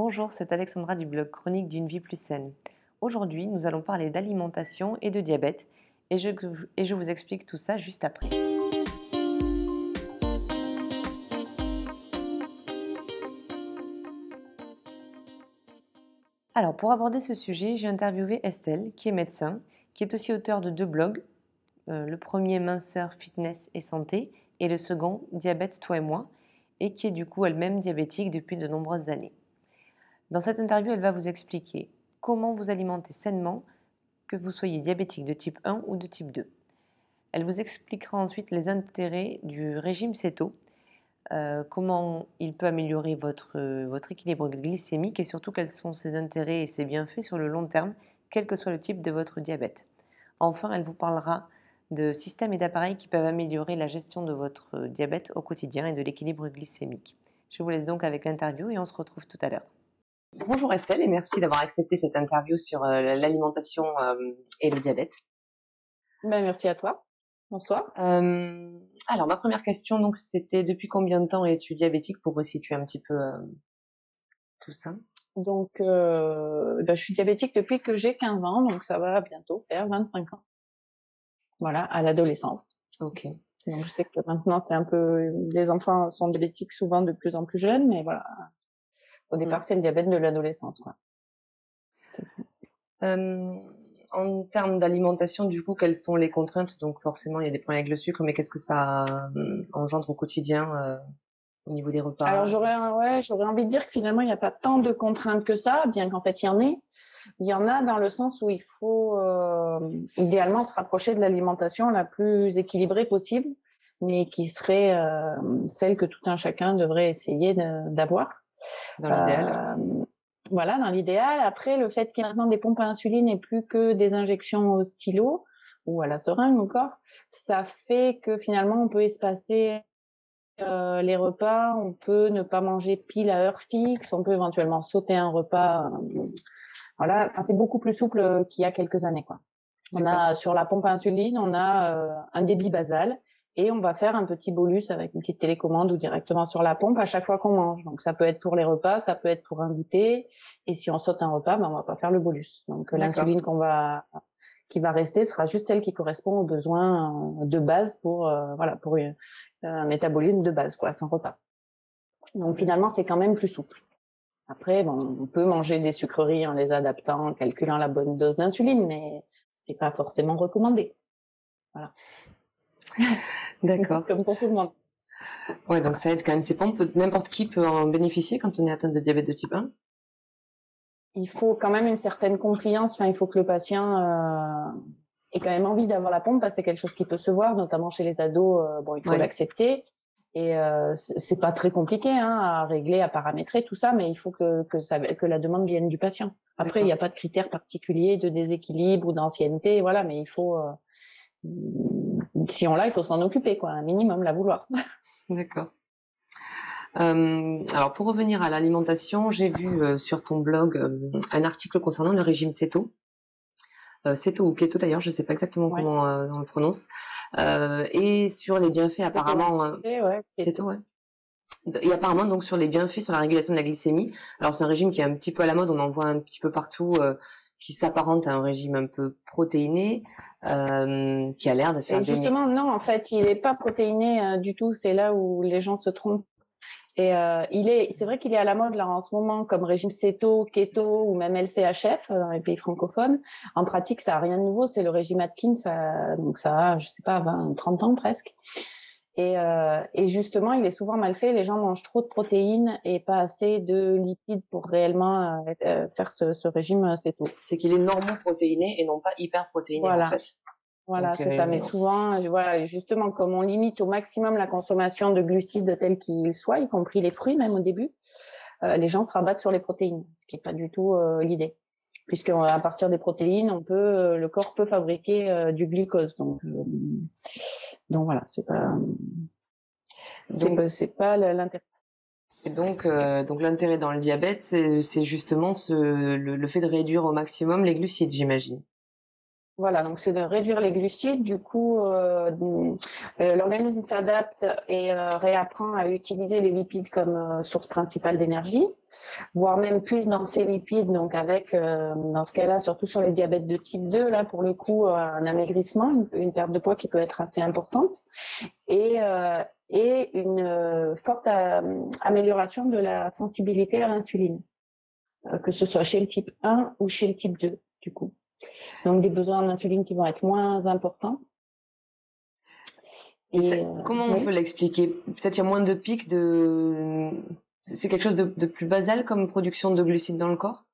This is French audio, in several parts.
Bonjour, c'est Alexandra du blog Chronique d'une vie plus saine. Aujourd'hui, nous allons parler d'alimentation et de diabète et je, vous explique tout ça juste après. Alors, pour aborder ce sujet, j'ai interviewé Estelle, qui est médecin, qui est aussi auteur de deux blogs. Euh, le premier, Minceur, Fitness et Santé, et le second, Diabète, toi et moi, et qui est du coup elle-même diabétique depuis de nombreuses années. Dans cette interview, elle va vous expliquer comment vous alimenter sainement, que vous soyez diabétique de type 1 ou de type 2. Elle vous expliquera ensuite les intérêts du régime CETO, euh, comment il peut améliorer votre, votre équilibre glycémique et surtout quels sont ses intérêts et ses bienfaits sur le long terme, quel que soit le type de votre diabète. Enfin, elle vous parlera de systèmes et d'appareils qui peuvent améliorer la gestion de votre diabète au quotidien et de l'équilibre glycémique. Je vous laisse donc avec l'interview et on se retrouve tout à l'heure. Bonjour Estelle et merci d'avoir accepté cette interview sur euh, l'alimentation euh, et le diabète. Ben, merci à toi. Bonsoir. Euh, alors ma première question donc c'était depuis combien de temps es-tu diabétique pour resituer un petit peu tout ça? Donc ben, je suis diabétique depuis que j'ai 15 ans donc ça va bientôt faire 25 ans. Voilà, à l'adolescence. Ok. Donc je sais que maintenant c'est un peu les enfants sont diabétiques souvent de plus en plus jeunes mais voilà au départ, mm. c'est le diabète de l'adolescence, quoi. Euh, en termes d'alimentation, du coup, quelles sont les contraintes? Donc forcément, il y a des problèmes avec le sucre, mais qu'est-ce que ça euh, engendre au quotidien euh, au niveau des repas? Alors j'aurais, ouais, j'aurais envie de dire que finalement, il n'y a pas tant de contraintes que ça, bien qu'en fait, il y en ait. Il y en a dans le sens où il faut euh, idéalement se rapprocher de l'alimentation la plus équilibrée possible, mais qui serait euh, celle que tout un chacun devrait essayer d'avoir. Dans l'idéal. Euh, voilà, dans l'idéal. Après, le fait qu'il y ait maintenant des pompes à insuline et plus que des injections au stylo ou à la seringue encore, ça fait que finalement on peut espacer euh, les repas, on peut ne pas manger pile à heure fixe, on peut éventuellement sauter un repas. Euh, voilà, enfin c'est beaucoup plus souple qu'il y a quelques années quoi. On a sur la pompe à insuline, on a euh, un débit basal et on va faire un petit bolus avec une petite télécommande ou directement sur la pompe à chaque fois qu'on mange. Donc ça peut être pour les repas, ça peut être pour un goûter. Et si on saute un repas, ben on va pas faire le bolus. Donc l'insuline qu'on va qui va rester sera juste celle qui correspond aux besoins euh, de base pour euh, voilà pour un métabolisme de base quoi, sans repas. Donc finalement c'est quand même plus souple. Après bon, on peut manger des sucreries en les adaptant, en calculant la bonne dose d'insuline, mais c'est pas forcément recommandé. Voilà. D'accord. Comme pour tout le monde. Ouais, donc ça aide quand même ces pompes. N'importe qui peut en bénéficier quand on est atteint de diabète de type 1 Il faut quand même une certaine compliance. Enfin, il faut que le patient euh, ait quand même envie d'avoir la pompe parce que c'est quelque chose qui peut se voir, notamment chez les ados. Euh, bon, il faut l'accepter. Et euh, c'est pas très compliqué hein, à régler, à paramétrer tout ça, mais il faut que, que, ça, que la demande vienne du patient. Après, il n'y a pas de critères particuliers de déséquilibre ou d'ancienneté, voilà, mais il faut euh, si on l'a, il faut s'en occuper, quoi, un minimum, la vouloir. D'accord. Euh, alors pour revenir à l'alimentation, j'ai vu euh, sur ton blog euh, un article concernant le régime CETO. CETO ou keto d'ailleurs, je ne sais pas exactement comment on le prononce. et sur les bienfaits apparemment. CETO, ouais. Et apparemment donc sur les bienfaits sur la régulation de la glycémie. Alors c'est un régime qui est un petit peu à la mode, on en voit un petit peu partout qui s'apparente à un régime un peu protéiné, euh, qui a l'air de faire. Et justement, non, en fait, il n'est pas protéiné euh, du tout. C'est là où les gens se trompent. Et euh, il est, c'est vrai qu'il est à la mode là en ce moment comme régime céto, keto ou même LCHF euh, dans les pays francophones. En pratique, ça a rien de nouveau. C'est le régime Atkins, ça, donc ça a, je sais pas, 20, 30 ans presque. Et, euh, et, justement, il est souvent mal fait. Les gens mangent trop de protéines et pas assez de lipides pour réellement euh, euh faire ce, ce régime euh, c'est tout. C'est qu'il est normoprotéiné et non pas hyperprotéiné voilà. en fait. Voilà, c'est ça. Mais souvent, voilà, justement, comme on limite au maximum la consommation de glucides tels qu'ils soient, y compris les fruits même au début, euh, les gens se rabattent sur les protéines, ce qui est pas du tout l'idée puisque à partir des protéines, on peut, le corps peut fabriquer du glucose. Donc, donc voilà, c'est pas c'est pas l'intérêt. Et donc, euh, donc l'intérêt dans le diabète, c'est justement ce, le, fait de réduire au maximum les glucides, j'imagine. Voilà, donc c'est de réduire les glucides. Du coup, euh, euh, l'organisme s'adapte et euh, réapprend à utiliser les lipides comme source principale d'énergie, voire même puise dans ces lipides, donc avec, dans ce cas-là, surtout sur les diabètes de type 2, là pour le coup, un amaigrissement, une, perte de poids qui peut être assez importante, et, et une forte amélioration de la sensibilité à l'insuline, que ce soit chez le type 1 ou chez le type 2, du coup. Donc des besoins d'insuline qui vont être moins importants. Et euh, comment on peut l'expliquer? Peut-être il y a moins de pics de. C'est quelque chose de, plus basal comme production de glucides dans le corps?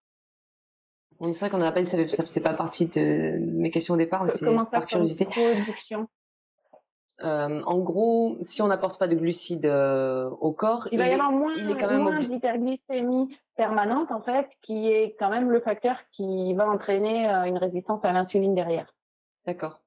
On sait qu'on n'a pas ça, ça c'est pas partie de mes questions au départ, mais c'est par curiosité. Production? Euh, en gros, si on n'apporte pas de glucides euh, au corps, il, va y avoir moins, est même moins d'hyperglycémie permanente en fait, qui est quand même le facteur qui va entraîner euh, une résistance à l'insuline derrière. D'accord.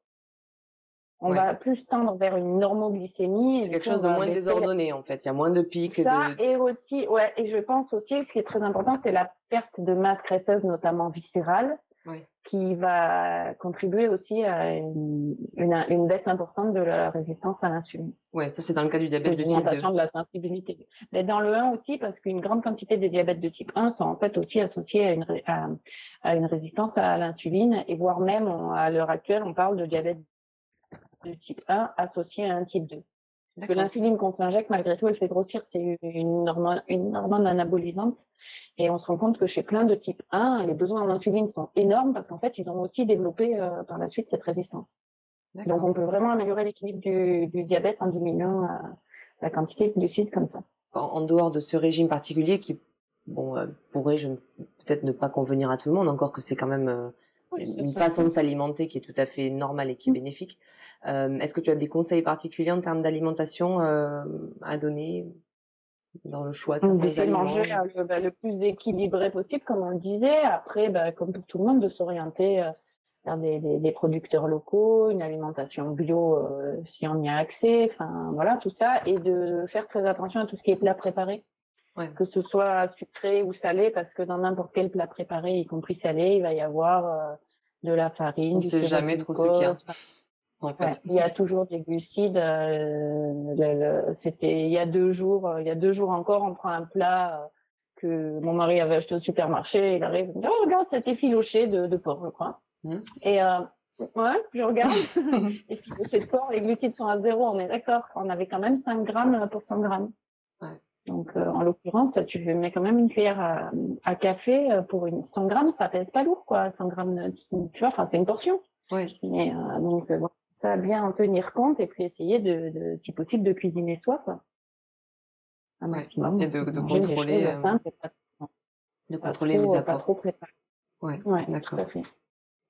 On va plus tendre vers une normoglycémie. C'est quelque chose de moins désordonné en fait. Il y a moins de pics. Ça de... et aussi, ouais, et je pense aussi, ce qui est très important, c'est la perte de masse graisseuse, notamment viscérale. Oui qui va contribuer aussi à une, une, baisse importante de la résistance à l'insuline. Ouais, ça c'est dans le cas du diabète de type 2. de la sensibilité. Mais dans le 1 aussi, parce qu'une grande quantité des diabètes de type 1 sont en fait aussi associés à une, à, une résistance à l'insuline, et voire même à l'heure actuelle, on parle de diabète de type 1 associé à un type 2. Parce que l'insuline qu'on s'injecte, malgré tout, elle fait grossir, c'est une hormone, une hormone anabolisante et on se rend compte que chez plein de type 1, les besoins en insuline sont énormes parce qu'en fait, ils ont aussi développé euh, par la suite cette résistance. Donc, on peut vraiment améliorer l'équilibre du, du, diabète en diminuant euh, la quantité de glucides comme ça. En, dehors de ce régime particulier qui, bon, euh, pourrait peut-être ne pas convenir à tout le monde, encore que c'est quand même une façon de s'alimenter qui est tout à fait normale et qui est mmh. bénéfique. Est-ce que tu as des conseils particuliers en termes d'alimentation à donner dans le choix de certains aliments. manger euh, le, bah, le, plus équilibré possible, comme on le disait. Après, bah, comme pour tout le monde, de s'orienter euh, vers des, des, des, producteurs locaux, une alimentation bio euh, si on y a accès, enfin voilà tout ça, et de faire très attention à tout ce qui est plat préparé. Ouais. Que ce soit sucré ou salé, parce que dans n'importe quel plat préparé, y compris salé, il va y avoir de la farine. On sait jamais trop ce qu'il y a il y a toujours des glucides. Euh, C'était il y a deux jours, euh, il y a deux jours encore, on prend un plat euh, que mon mari avait acheté au supermarché. Il arrive, il dit, oh regarde, cet effiloché de, de porc, je crois. Mmh. Et euh, ouais, je regarde. effiloché de porc, les glucides sont à zéro. On est d'accord. On avait quand même 5 grammes pour 100 grammes. Ouais. Donc, euh, en l'occurrence, tu mets quand même une cuillère à, à, café euh, pour une 100 grammes, ça pèse pas lourd, quoi. 100 grammes, tu vois, enfin, c'est une portion. Ouais. Mais, donc, bon, ça bien en tenir compte et puis essayer de, de si possible de cuisiner soi quoi un maximum et de, de contrôler euh, de contrôler les apports pas trop préparé. ouais, ouais d'accord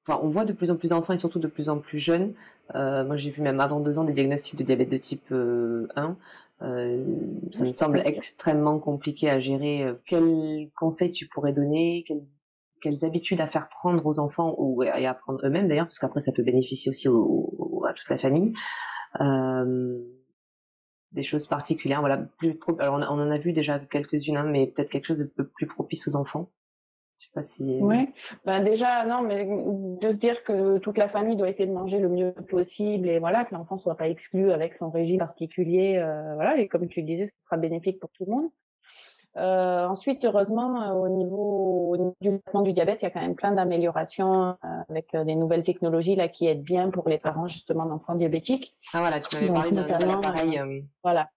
enfin, on voit de plus en plus d'enfants et surtout de plus en plus jeunes euh, moi j'ai vu même avant deux ans des diagnostics de diabète de type 1 euh, ça me semble extrêmement compliqué à gérer. Euh, quels conseils tu pourrais donner? Quels quelles habitudes à faire prendre aux enfants ou et à prendre eux-mêmes d'ailleurs, parce qu'après ça peut bénéficier aussi à toute la famille. Euh, des choses particulières, voilà. Plus alors on, en a vu déjà quelques-unes, hein, mais peut-être quelque chose de plus propice aux enfants. Je sais pas si. Oui, ben déjà non, mais de se dire que toute la famille doit essayer de manger le mieux possible et voilà que l'enfant soit pas exclu avec son régime particulier, euh, voilà et comme tu le disais, ce sera bénéfique pour tout le monde. Euh, ensuite, heureusement, euh, au niveau, du traitement du diabète, il y a quand même plein d'améliorations euh, avec des nouvelles technologies là qui aident bien pour les parents justement d'enfants diabétiques. Ah voilà, tu m'avais parlé d'un appareil. Voilà.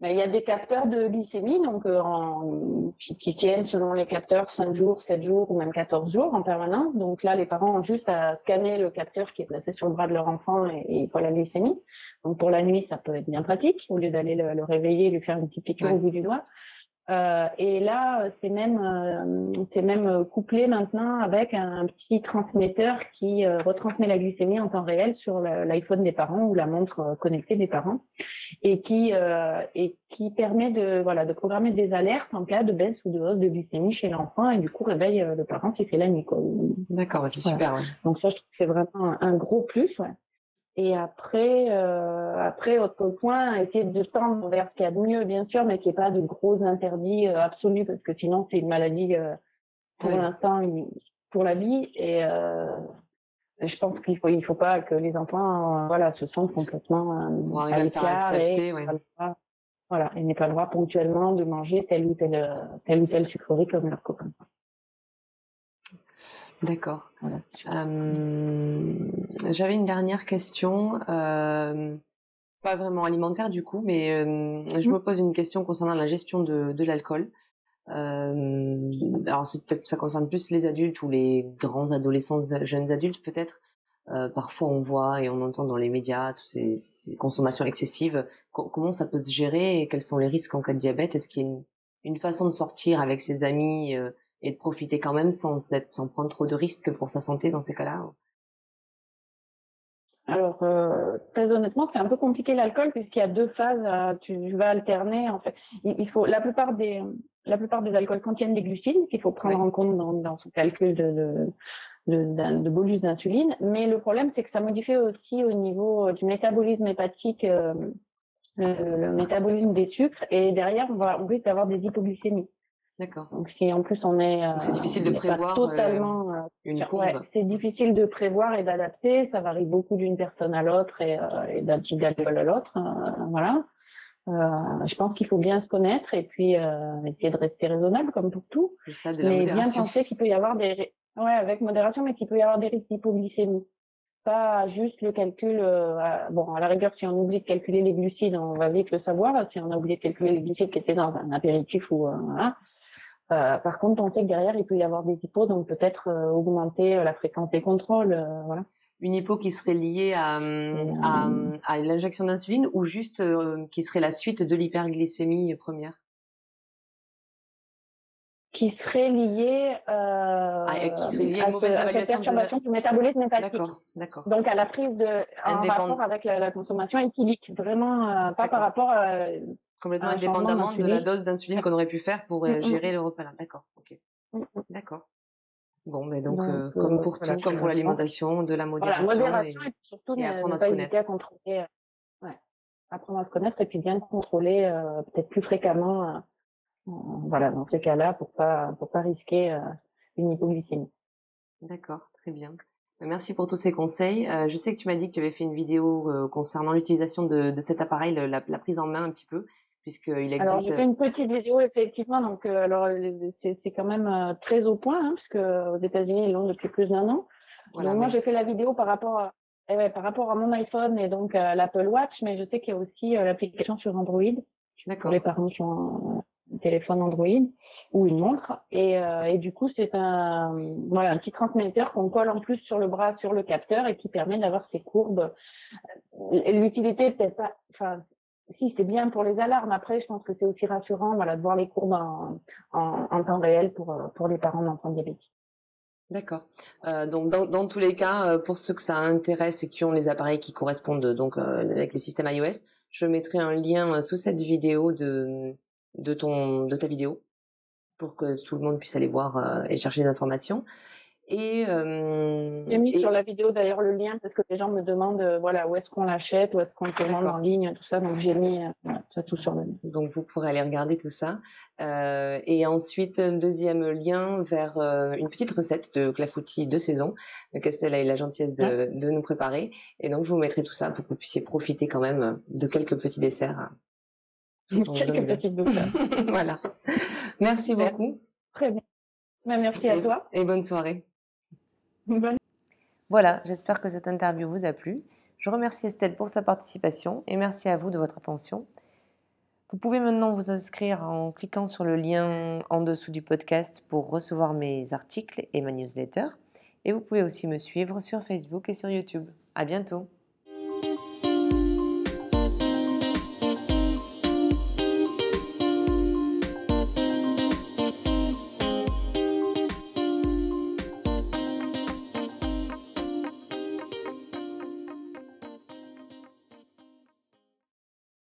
Mais il y a des capteurs de glycémie donc en, qui, qui, tiennent selon les capteurs 5 jours, 7 jours ou même 14 jours en permanence. Donc là, les parents ont juste à scanner le capteur qui est placé sur le bras de leur enfant et, et pour la glycémie. Donc pour la nuit, ça peut être bien pratique au lieu d'aller le, réveiller et lui faire une petite piqûre au bout du doigt. Euh, et là, c'est même, euh, c'est même couplé maintenant avec un, petit transmetteur qui euh, retransmet la glycémie en temps réel sur l'iPhone des parents ou la montre connectée des parents, et qui et qui permet de voilà de programmer des alertes en cas de baisse ou de hausse de glycémie chez l'enfant et du coup réveille le parent si c'est la nuit. D'accord, c'est super. Donc ça, je trouve que c'est vraiment un, gros plus. Ouais. Et après, euh, après autre point, essayer de tendre vers ce qu'il y a de mieux, bien sûr, mais qu'il n'y ait pas de gros interdits euh, absolus, parce que sinon c'est une maladie euh, pour l'instant pour la vie. Et euh, je pense qu'il faut il faut pas que les enfants voilà se sentent complètement euh, à l'écart ouais. voilà et n'aient pas le droit ponctuellement de manger tel ou tel tel ou tel sucrerie comme leur copain. D'accord. Euh, j'avais une dernière question, euh, pas vraiment alimentaire du coup, mais euh, je mmh. me pose une question concernant la gestion de, de l'alcool. alors peut-être ça concerne plus les adultes ou les grands adolescents, jeunes adultes peut-être. parfois on voit et on entend dans les médias toutes ces, ces consommations excessives. comment ça peut se gérer et quels sont les risques en cas de diabète? Est-ce qu'il y a une, une, façon de sortir avec ses amis et de profiter quand même sans, être, sans prendre trop de risques pour sa santé dans ces cas-là alors, euh, très honnêtement, c'est un peu compliqué l'alcool puisqu'il y a deux phases. Euh, tu vas alterner. En fait, il, faut la plupart des la plupart des alcools contiennent des glucides qu'il faut prendre en compte dans, dans son calcul de, de, de, bolus d'insuline. Mais le problème, c'est que ça modifie aussi au niveau du métabolisme hépatique, euh, le, métabolisme des sucres, et derrière, on va on risque d'avoir des hypoglycémies. D'accord. Donc si en plus on est, c'est difficile de prévoir totalement euh, une courbe. Ouais, c'est difficile de prévoir et d'adapter. Ça varie beaucoup d'une personne à l'autre et, euh, et d'un d'alcool à l'autre. Euh, voilà. Euh, je pense qu'il faut bien se connaître et puis euh, essayer de rester raisonnable comme pour tout. Ça, de la mais bien penser qu'il peut y avoir des, ouais, avec modération, mais qu'il peut y avoir des risques d'hypoglycémie. Pas juste le calcul. bon, à la rigueur, si on oublie de calculer les glucides, on va vite le savoir. Si on a oublié de calculer les glucides qui étaient dans un apéritif ou voilà euh, par contre, on sait que derrière, il peut y avoir des hypos, donc peut-être euh, augmenter euh, la fréquence des contrôles. voilà. Une hypo qui serait liée à, à, à l'injection d'insuline ou juste qui serait la suite de l'hyperglycémie première? Qui serait liée, euh, ah, qui serait liée à, une mauvaise évaluation perturbation de du métabolisme hépatique. D'accord, d'accord. Donc à la prise de en rapport avec la, la consommation éthylique, vraiment pas par rapport à Complètement indépendamment de la dose d'insuline qu'on aurait pu faire pour euh, gérer le repas. D'accord, ok. D'accord. Bon, mais donc, euh, comme euh, pour tout, comme pour l'alimentation, de la modération. Voilà, modération et, surtout et apprendre à se connaître. À contrôler, ouais, apprendre à se connaître et puis bien contrôler peut-être plus fréquemment, voilà, dans ces cas-là, pour pas pour pas risquer une hypoglycémie. D'accord, très bien. Merci pour tous ces conseils. je sais que tu m'as dit que tu avais fait une vidéo concernant l'utilisation de, de, cet appareil, la, la, prise en main un petit peu puisqu'il existe. Alors j'ai fait une petite vidéo effectivement, donc euh, alors c'est quand même euh, très au point, hein, puisque aux États-Unis ils l'ont depuis plus d'un an. donc moi j'ai fait la vidéo par rapport à, eh ouais, par rapport à mon iPhone et donc à l'Apple Watch, mais je sais qu'il y a aussi euh, l'application sur Android pour les parents qui ont téléphone Android ou une montre et, et du coup c'est un voilà un petit transmetteur qu'on colle en plus sur le bras sur le capteur et qui permet d'avoir ces courbes l'utilité peut-être pas enfin si c'est bien pour les alarmes. Après, je pense que c'est aussi rassurant, voilà, de voir les courbes en, temps réel pour euh, pour les parents d'enfants diabétiques. D'accord. Euh, donc dans, tous les cas, euh, pour ceux que ça intéresse et qui ont les appareils qui correspondent donc euh, avec les systèmes iOS, je mettrai un lien sous cette vidéo de de ton de ta vidéo pour que tout le monde puisse aller voir et chercher des informations. Et, euh, J'ai mis sur la vidéo d'ailleurs le lien parce que les gens me demandent euh, voilà où est-ce qu'on l'achète, où est-ce qu'on commande en ligne, tout ça. Donc j'ai mis euh, ça tout sur le lien. Donc vous pourrez aller regarder tout ça. Euh, et ensuite un deuxième lien vers euh, une petite recette de clafoutis de saison que Stella a eu la gentillesse de, de, nous préparer. Et donc je vous mettrai tout ça pour que vous puissiez profiter quand même de quelques petits desserts. Quelques petites voilà. Merci beaucoup. Très bien. Bah, merci à toi. Et bonne soirée. Voilà, j'espère que cette interview vous a plu. Je remercie Estelle pour sa participation et merci à vous de votre attention. Vous pouvez maintenant vous inscrire en cliquant sur le lien en dessous du podcast pour recevoir mes articles et ma newsletter. Et vous pouvez aussi me suivre sur Facebook et sur YouTube. À bientôt!